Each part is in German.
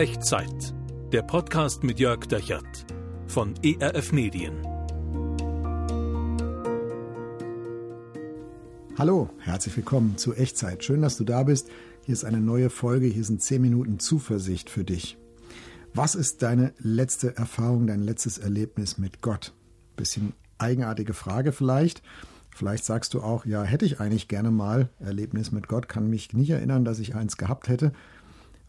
Echtzeit. Der Podcast mit Jörg Dechert von ERF Medien. Hallo, herzlich willkommen zu Echtzeit. Schön, dass du da bist. Hier ist eine neue Folge. Hier sind 10 Minuten Zuversicht für dich. Was ist deine letzte Erfahrung, dein letztes Erlebnis mit Gott? Bisschen eigenartige Frage vielleicht. Vielleicht sagst du auch, ja, hätte ich eigentlich gerne mal Erlebnis mit Gott, kann mich nicht erinnern, dass ich eins gehabt hätte.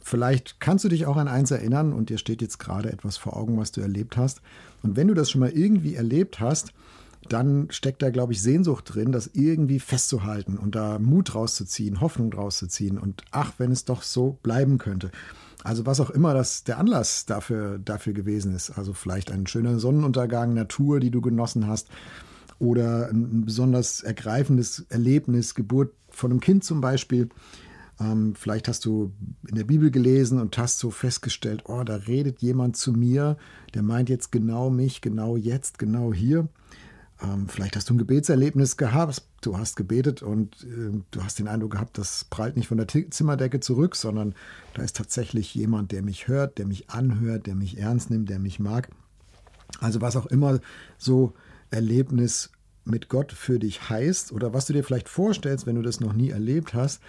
Vielleicht kannst du dich auch an eins erinnern und dir steht jetzt gerade etwas vor Augen, was du erlebt hast. Und wenn du das schon mal irgendwie erlebt hast, dann steckt da, glaube ich, Sehnsucht drin, das irgendwie festzuhalten und da Mut rauszuziehen, Hoffnung rauszuziehen und ach, wenn es doch so bleiben könnte. Also was auch immer das der Anlass dafür, dafür gewesen ist. Also vielleicht ein schöner Sonnenuntergang, Natur, die du genossen hast oder ein besonders ergreifendes Erlebnis, Geburt von einem Kind zum Beispiel. Ähm, vielleicht hast du in der Bibel gelesen und hast so festgestellt, oh, da redet jemand zu mir, der meint jetzt genau mich, genau jetzt, genau hier. Ähm, vielleicht hast du ein Gebetserlebnis gehabt, du hast gebetet und äh, du hast den Eindruck gehabt, das prallt nicht von der T Zimmerdecke zurück, sondern da ist tatsächlich jemand, der mich hört, der mich anhört, der mich ernst nimmt, der mich mag. Also was auch immer so Erlebnis mit Gott für dich heißt oder was du dir vielleicht vorstellst, wenn du das noch nie erlebt hast,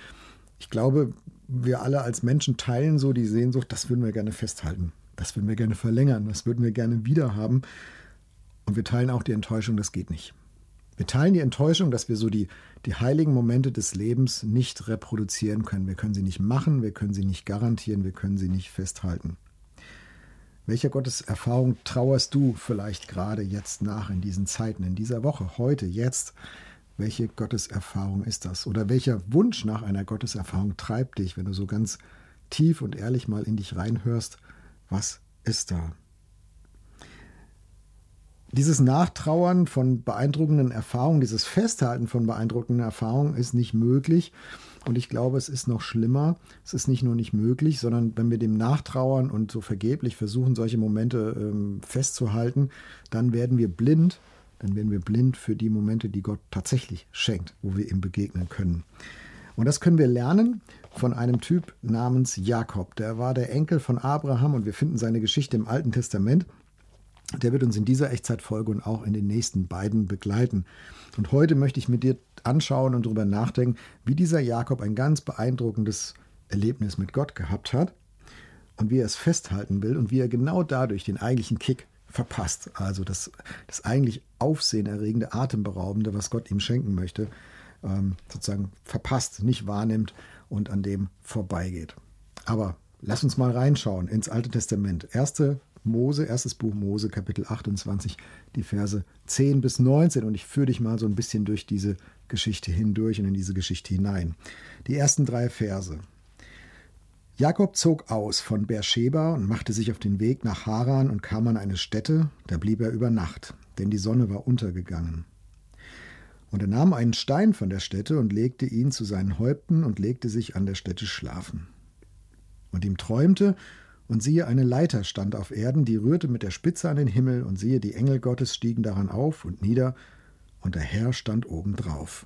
ich glaube, wir alle als Menschen teilen so die Sehnsucht, das würden wir gerne festhalten. Das würden wir gerne verlängern. Das würden wir gerne wieder haben. Und wir teilen auch die Enttäuschung, das geht nicht. Wir teilen die Enttäuschung, dass wir so die, die heiligen Momente des Lebens nicht reproduzieren können. Wir können sie nicht machen, wir können sie nicht garantieren, wir können sie nicht festhalten. Welcher Gotteserfahrung trauerst du vielleicht gerade jetzt nach in diesen Zeiten, in dieser Woche, heute, jetzt? Welche Gotteserfahrung ist das? Oder welcher Wunsch nach einer Gotteserfahrung treibt dich, wenn du so ganz tief und ehrlich mal in dich reinhörst? Was ist da? Dieses Nachtrauern von beeindruckenden Erfahrungen, dieses Festhalten von beeindruckenden Erfahrungen ist nicht möglich. Und ich glaube, es ist noch schlimmer. Es ist nicht nur nicht möglich, sondern wenn wir dem nachtrauern und so vergeblich versuchen, solche Momente ähm, festzuhalten, dann werden wir blind dann werden wir blind für die Momente, die Gott tatsächlich schenkt, wo wir ihm begegnen können. Und das können wir lernen von einem Typ namens Jakob. Der war der Enkel von Abraham und wir finden seine Geschichte im Alten Testament. Der wird uns in dieser Echtzeitfolge und auch in den nächsten beiden begleiten. Und heute möchte ich mit dir anschauen und darüber nachdenken, wie dieser Jakob ein ganz beeindruckendes Erlebnis mit Gott gehabt hat und wie er es festhalten will und wie er genau dadurch den eigentlichen Kick verpasst. Also das, das eigentlich aufsehenerregende, atemberaubende, was Gott ihm schenken möchte, ähm, sozusagen verpasst, nicht wahrnimmt und an dem vorbeigeht. Aber lass uns mal reinschauen ins Alte Testament. Erste Mose, erstes Buch Mose, Kapitel 28, die Verse 10 bis 19. Und ich führe dich mal so ein bisschen durch diese Geschichte hindurch und in diese Geschichte hinein. Die ersten drei Verse. Jakob zog aus von Beersheba und machte sich auf den Weg nach Haran und kam an eine Stätte, da blieb er über Nacht, denn die Sonne war untergegangen. Und er nahm einen Stein von der Stätte und legte ihn zu seinen Häupten und legte sich an der Stätte schlafen. Und ihm träumte, und siehe, eine Leiter stand auf Erden, die rührte mit der Spitze an den Himmel, und siehe, die Engel Gottes stiegen daran auf und nieder, und der Herr stand obendrauf.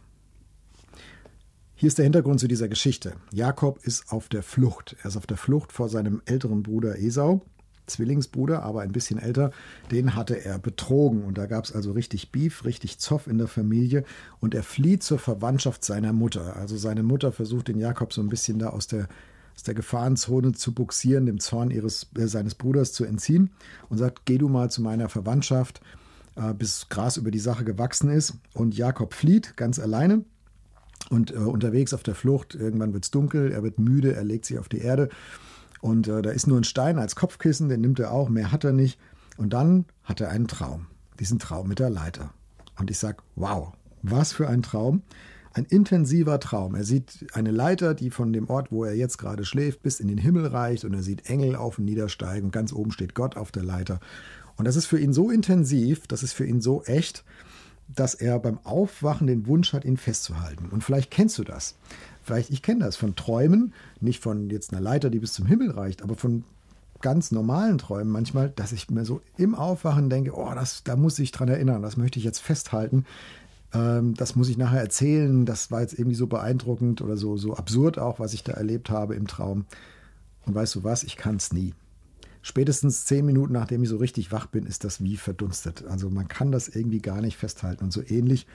Hier ist der Hintergrund zu dieser Geschichte. Jakob ist auf der Flucht. Er ist auf der Flucht vor seinem älteren Bruder Esau, Zwillingsbruder, aber ein bisschen älter. Den hatte er betrogen und da gab es also richtig Beef, richtig Zoff in der Familie und er flieht zur Verwandtschaft seiner Mutter. Also seine Mutter versucht den Jakob so ein bisschen da aus der aus der Gefahrenzone zu buxieren, dem Zorn ihres, äh, seines Bruders zu entziehen und sagt, geh du mal zu meiner Verwandtschaft, äh, bis Gras über die Sache gewachsen ist. Und Jakob flieht ganz alleine und äh, unterwegs auf der Flucht, irgendwann wird es dunkel, er wird müde, er legt sich auf die Erde und äh, da ist nur ein Stein als Kopfkissen, den nimmt er auch, mehr hat er nicht. Und dann hat er einen Traum, diesen Traum mit der Leiter. Und ich sage, wow, was für ein Traum. Ein intensiver Traum. Er sieht eine Leiter, die von dem Ort, wo er jetzt gerade schläft, bis in den Himmel reicht und er sieht Engel auf und niedersteigen. Ganz oben steht Gott auf der Leiter. Und das ist für ihn so intensiv, das ist für ihn so echt, dass er beim Aufwachen den Wunsch hat, ihn festzuhalten. Und vielleicht kennst du das. Vielleicht, ich kenne das von Träumen, nicht von jetzt einer Leiter, die bis zum Himmel reicht, aber von ganz normalen Träumen manchmal, dass ich mir so im Aufwachen denke, oh, das, da muss ich dran erinnern, das möchte ich jetzt festhalten. Ähm, das muss ich nachher erzählen. Das war jetzt irgendwie so beeindruckend oder so, so absurd auch, was ich da erlebt habe im Traum. Und weißt du was, ich kann es nie. Spätestens zehn Minuten, nachdem ich so richtig wach bin, ist das wie verdunstet. Also man kann das irgendwie gar nicht festhalten. Und so ähnlich,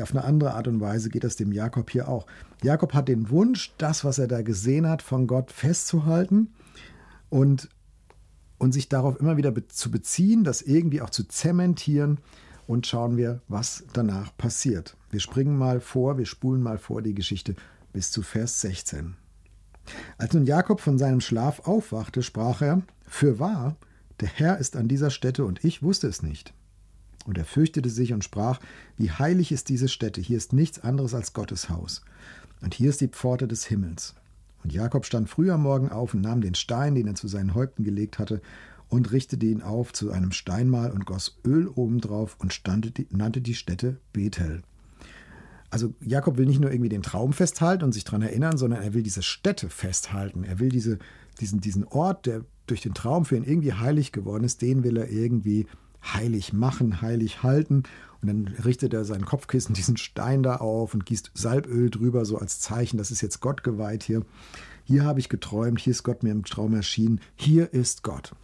auf eine andere Art und Weise geht das dem Jakob hier auch. Jakob hat den Wunsch, das, was er da gesehen hat, von Gott festzuhalten und, und sich darauf immer wieder zu beziehen, das irgendwie auch zu zementieren und schauen wir, was danach passiert. Wir springen mal vor, wir spulen mal vor die Geschichte bis zu Vers 16. Als nun Jakob von seinem Schlaf aufwachte, sprach er, Fürwahr, der Herr ist an dieser Stätte und ich wusste es nicht. Und er fürchtete sich und sprach, wie heilig ist diese Stätte, hier ist nichts anderes als Gottes Haus. Und hier ist die Pforte des Himmels. Und Jakob stand früh am Morgen auf und nahm den Stein, den er zu seinen Häupten gelegt hatte, und richtete ihn auf zu einem Steinmal und goss Öl obendrauf und die, nannte die Stätte Bethel. Also Jakob will nicht nur irgendwie den Traum festhalten und sich daran erinnern, sondern er will diese Stätte festhalten. Er will diese, diesen, diesen Ort, der durch den Traum für ihn irgendwie heilig geworden ist, den will er irgendwie heilig machen, heilig halten. Und dann richtet er sein Kopfkissen, diesen Stein da auf und gießt Salböl drüber, so als Zeichen, das ist jetzt Gott geweiht hier. Hier habe ich geträumt, hier ist Gott mir im Traum erschienen, hier ist Gott.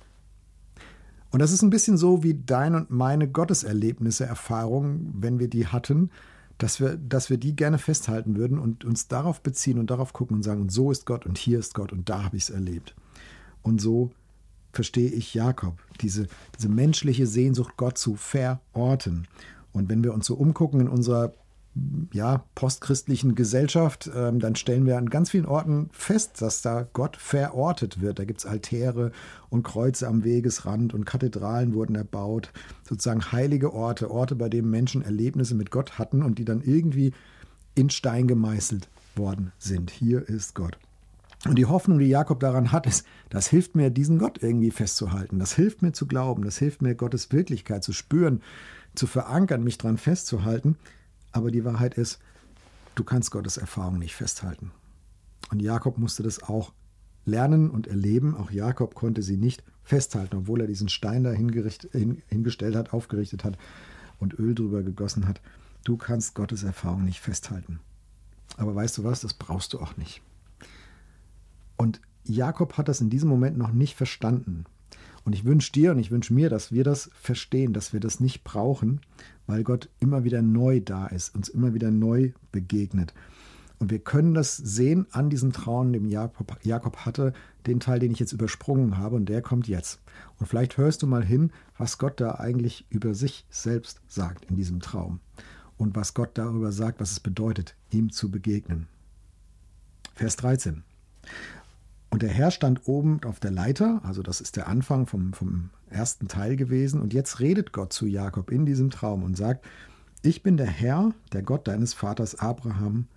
Und das ist ein bisschen so wie dein und meine Gotteserlebnisse, Erfahrungen, wenn wir die hatten, dass wir, dass wir die gerne festhalten würden und uns darauf beziehen und darauf gucken und sagen, und so ist Gott und hier ist Gott und da habe ich es erlebt. Und so verstehe ich Jakob, diese, diese menschliche Sehnsucht, Gott zu verorten. Und wenn wir uns so umgucken in unserer ja, postchristlichen Gesellschaft, ähm, dann stellen wir an ganz vielen Orten fest, dass da Gott verortet wird. Da gibt es Altäre und Kreuze am Wegesrand und Kathedralen wurden erbaut. Sozusagen heilige Orte, Orte, bei denen Menschen Erlebnisse mit Gott hatten und die dann irgendwie in Stein gemeißelt worden sind. Hier ist Gott. Und die Hoffnung, die Jakob daran hat, ist, das hilft mir, diesen Gott irgendwie festzuhalten. Das hilft mir zu glauben. Das hilft mir, Gottes Wirklichkeit zu spüren, zu verankern, mich daran festzuhalten. Aber die Wahrheit ist, du kannst Gottes Erfahrung nicht festhalten. Und Jakob musste das auch lernen und erleben. Auch Jakob konnte sie nicht festhalten, obwohl er diesen Stein da hingestellt hat, aufgerichtet hat und Öl drüber gegossen hat. Du kannst Gottes Erfahrung nicht festhalten. Aber weißt du was, das brauchst du auch nicht. Und Jakob hat das in diesem Moment noch nicht verstanden. Und ich wünsche dir und ich wünsche mir, dass wir das verstehen, dass wir das nicht brauchen, weil Gott immer wieder neu da ist, uns immer wieder neu begegnet. Und wir können das sehen an diesem Traum, den Jakob, Jakob hatte, den Teil, den ich jetzt übersprungen habe, und der kommt jetzt. Und vielleicht hörst du mal hin, was Gott da eigentlich über sich selbst sagt in diesem Traum. Und was Gott darüber sagt, was es bedeutet, ihm zu begegnen. Vers 13. Und der Herr stand oben auf der Leiter, also das ist der Anfang vom, vom ersten Teil gewesen. Und jetzt redet Gott zu Jakob in diesem Traum und sagt, ich bin der Herr, der Gott deines Vaters Abraham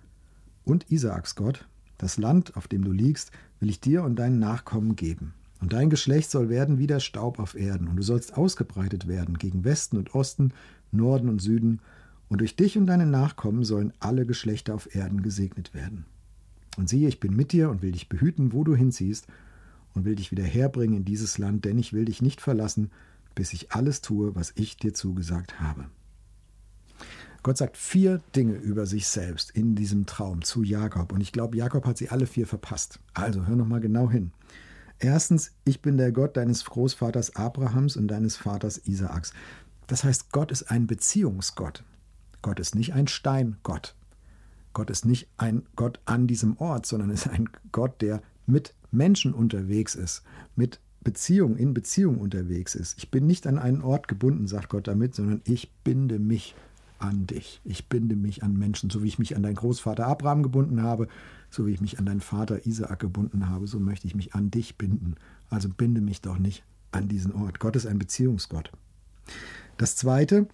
und Isaaks Gott. Das Land, auf dem du liegst, will ich dir und deinen Nachkommen geben. Und dein Geschlecht soll werden wie der Staub auf Erden, und du sollst ausgebreitet werden gegen Westen und Osten, Norden und Süden, und durch dich und deine Nachkommen sollen alle Geschlechter auf Erden gesegnet werden. Und siehe, ich bin mit dir und will dich behüten, wo du hinziehst, und will dich wieder herbringen in dieses Land, denn ich will dich nicht verlassen, bis ich alles tue, was ich dir zugesagt habe. Gott sagt vier Dinge über sich selbst in diesem Traum zu Jakob. Und ich glaube, Jakob hat sie alle vier verpasst. Also hör nochmal genau hin. Erstens, ich bin der Gott deines Großvaters Abrahams und deines Vaters Isaaks. Das heißt, Gott ist ein Beziehungsgott. Gott ist nicht ein Steingott. Gott ist nicht ein Gott an diesem Ort, sondern ist ein Gott, der mit Menschen unterwegs ist, mit Beziehung, in Beziehung unterwegs ist. Ich bin nicht an einen Ort gebunden, sagt Gott damit, sondern ich binde mich an dich. Ich binde mich an Menschen, so wie ich mich an deinen Großvater Abraham gebunden habe, so wie ich mich an deinen Vater Isaak gebunden habe, so möchte ich mich an dich binden. Also binde mich doch nicht an diesen Ort. Gott ist ein Beziehungsgott. Das Zweite,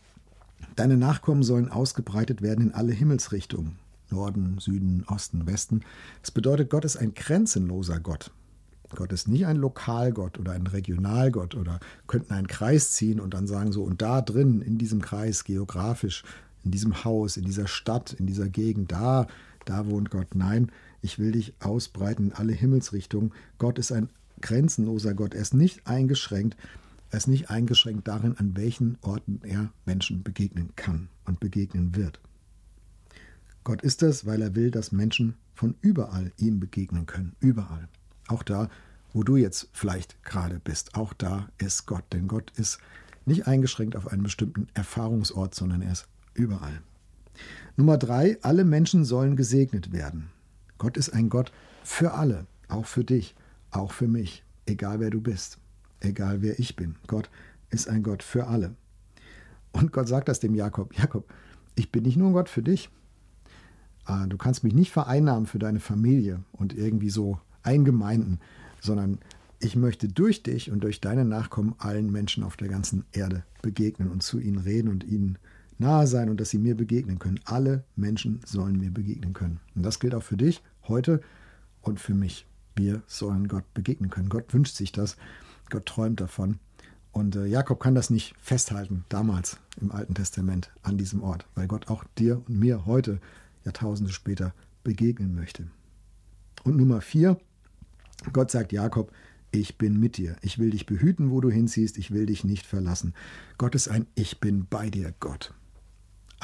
deine Nachkommen sollen ausgebreitet werden in alle Himmelsrichtungen. Norden, Süden, Osten, Westen. Das bedeutet, Gott ist ein grenzenloser Gott. Gott ist nicht ein Lokalgott oder ein Regionalgott oder könnten einen Kreis ziehen und dann sagen so, und da drin, in diesem Kreis, geografisch, in diesem Haus, in dieser Stadt, in dieser Gegend, da, da wohnt Gott. Nein, ich will dich ausbreiten in alle Himmelsrichtungen. Gott ist ein grenzenloser Gott. Er ist nicht eingeschränkt. Er ist nicht eingeschränkt darin, an welchen Orten er Menschen begegnen kann und begegnen wird. Gott ist es, weil er will, dass Menschen von überall ihm begegnen können. Überall. Auch da, wo du jetzt vielleicht gerade bist. Auch da ist Gott, denn Gott ist nicht eingeschränkt auf einen bestimmten Erfahrungsort, sondern er ist überall. Nummer drei, alle Menschen sollen gesegnet werden. Gott ist ein Gott für alle, auch für dich, auch für mich, egal wer du bist, egal wer ich bin. Gott ist ein Gott für alle. Und Gott sagt das dem Jakob, Jakob, ich bin nicht nur ein Gott für dich. Ah, du kannst mich nicht vereinnahmen für deine Familie und irgendwie so eingemeinden, sondern ich möchte durch dich und durch deine Nachkommen allen Menschen auf der ganzen Erde begegnen und zu ihnen reden und ihnen nahe sein und dass sie mir begegnen können. Alle Menschen sollen mir begegnen können. Und das gilt auch für dich heute und für mich. Wir sollen Gott begegnen können. Gott wünscht sich das. Gott träumt davon. Und äh, Jakob kann das nicht festhalten, damals im Alten Testament an diesem Ort, weil Gott auch dir und mir heute, Jahrtausende später, begegnen möchte. Und Nummer vier, Gott sagt Jakob, ich bin mit dir. Ich will dich behüten, wo du hinziehst. Ich will dich nicht verlassen. Gott ist ein Ich bin bei dir Gott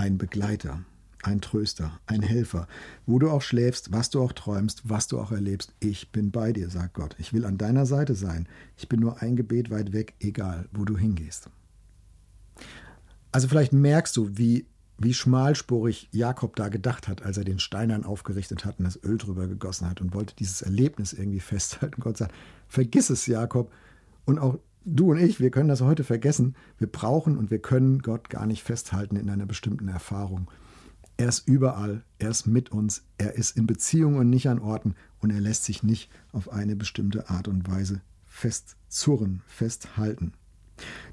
ein Begleiter, ein Tröster, ein Helfer. Wo du auch schläfst, was du auch träumst, was du auch erlebst, ich bin bei dir, sagt Gott. Ich will an deiner Seite sein. Ich bin nur ein Gebet weit weg, egal wo du hingehst. Also vielleicht merkst du, wie, wie schmalspurig Jakob da gedacht hat, als er den Steinern aufgerichtet hat und das Öl drüber gegossen hat und wollte dieses Erlebnis irgendwie festhalten. Gott sagt, vergiss es, Jakob. Und auch du und ich, wir können das heute vergessen. Wir brauchen und wir können Gott gar nicht festhalten in einer bestimmten Erfahrung. Er ist überall, er ist mit uns, er ist in Beziehungen und nicht an Orten und er lässt sich nicht auf eine bestimmte Art und Weise festzurren, festhalten.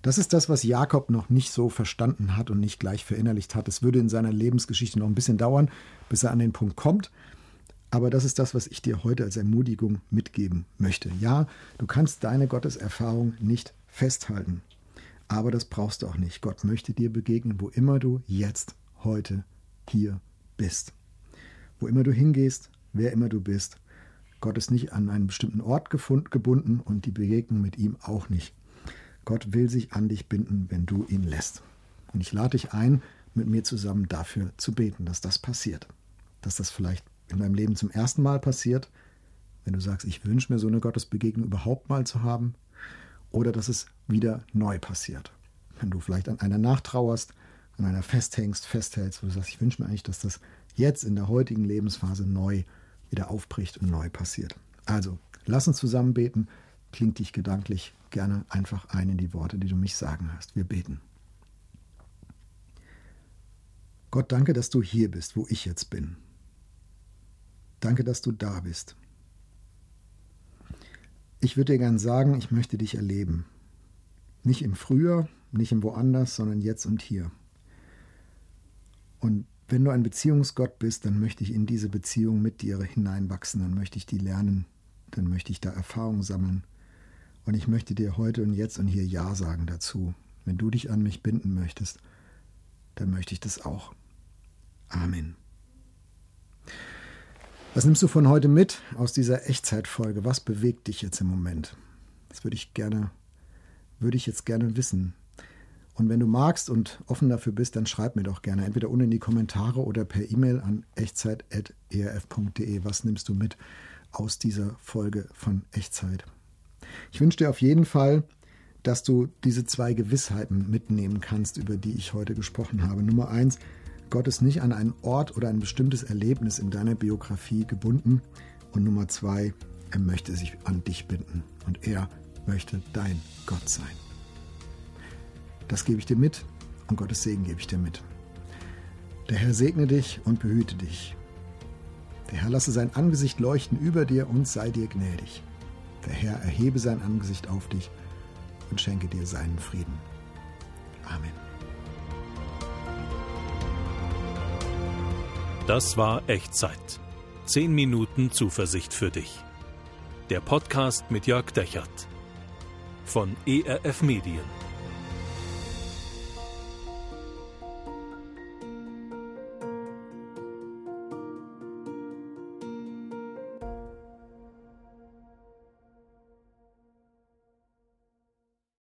Das ist das, was Jakob noch nicht so verstanden hat und nicht gleich verinnerlicht hat. Es würde in seiner Lebensgeschichte noch ein bisschen dauern, bis er an den Punkt kommt. Aber das ist das, was ich dir heute als Ermutigung mitgeben möchte. Ja, du kannst deine Gotteserfahrung nicht festhalten. Aber das brauchst du auch nicht. Gott möchte dir begegnen, wo immer du jetzt, heute, hier bist. Wo immer du hingehst, wer immer du bist. Gott ist nicht an einen bestimmten Ort gebunden und die Begegnung mit ihm auch nicht. Gott will sich an dich binden, wenn du ihn lässt. Und ich lade dich ein, mit mir zusammen dafür zu beten, dass das passiert. Dass das vielleicht in deinem Leben zum ersten Mal passiert, wenn du sagst, ich wünsche mir so eine Gottesbegegnung überhaupt mal zu haben, oder dass es wieder neu passiert. Wenn du vielleicht an einer nachtrauerst, an einer festhängst, festhältst, wo du sagst, ich wünsche mir eigentlich, dass das jetzt in der heutigen Lebensphase neu wieder aufbricht und neu passiert. Also, lass uns zusammen beten. Klingt dich gedanklich gerne einfach ein in die Worte, die du mich sagen hast. Wir beten. Gott, danke, dass du hier bist, wo ich jetzt bin. Danke, dass du da bist. Ich würde dir gern sagen, ich möchte dich erleben. Nicht im Frühjahr, nicht im Woanders, sondern jetzt und hier. Und wenn du ein Beziehungsgott bist, dann möchte ich in diese Beziehung mit dir hineinwachsen, dann möchte ich die lernen, dann möchte ich da Erfahrung sammeln. Und ich möchte dir heute und jetzt und hier Ja sagen dazu. Wenn du dich an mich binden möchtest, dann möchte ich das auch. Amen. Was nimmst du von heute mit aus dieser Echtzeitfolge? Was bewegt dich jetzt im Moment? Das würde ich gerne, würde ich jetzt gerne wissen. Und wenn du magst und offen dafür bist, dann schreib mir doch gerne entweder unten in die Kommentare oder per E-Mail an echtzeit.erf.de. Was nimmst du mit aus dieser Folge von Echtzeit? Ich wünsche dir auf jeden Fall, dass du diese zwei Gewissheiten mitnehmen kannst, über die ich heute gesprochen habe. Nummer eins, Gott ist nicht an einen Ort oder ein bestimmtes Erlebnis in deiner Biografie gebunden. Und Nummer zwei, er möchte sich an dich binden und er möchte dein Gott sein. Das gebe ich dir mit und Gottes Segen gebe ich dir mit. Der Herr segne dich und behüte dich. Der Herr lasse sein Angesicht leuchten über dir und sei dir gnädig. Der Herr erhebe sein Angesicht auf dich und schenke dir seinen Frieden. Amen. Das war Echtzeit. Zehn Minuten Zuversicht für dich. Der Podcast mit Jörg Dechert von ERF Medien.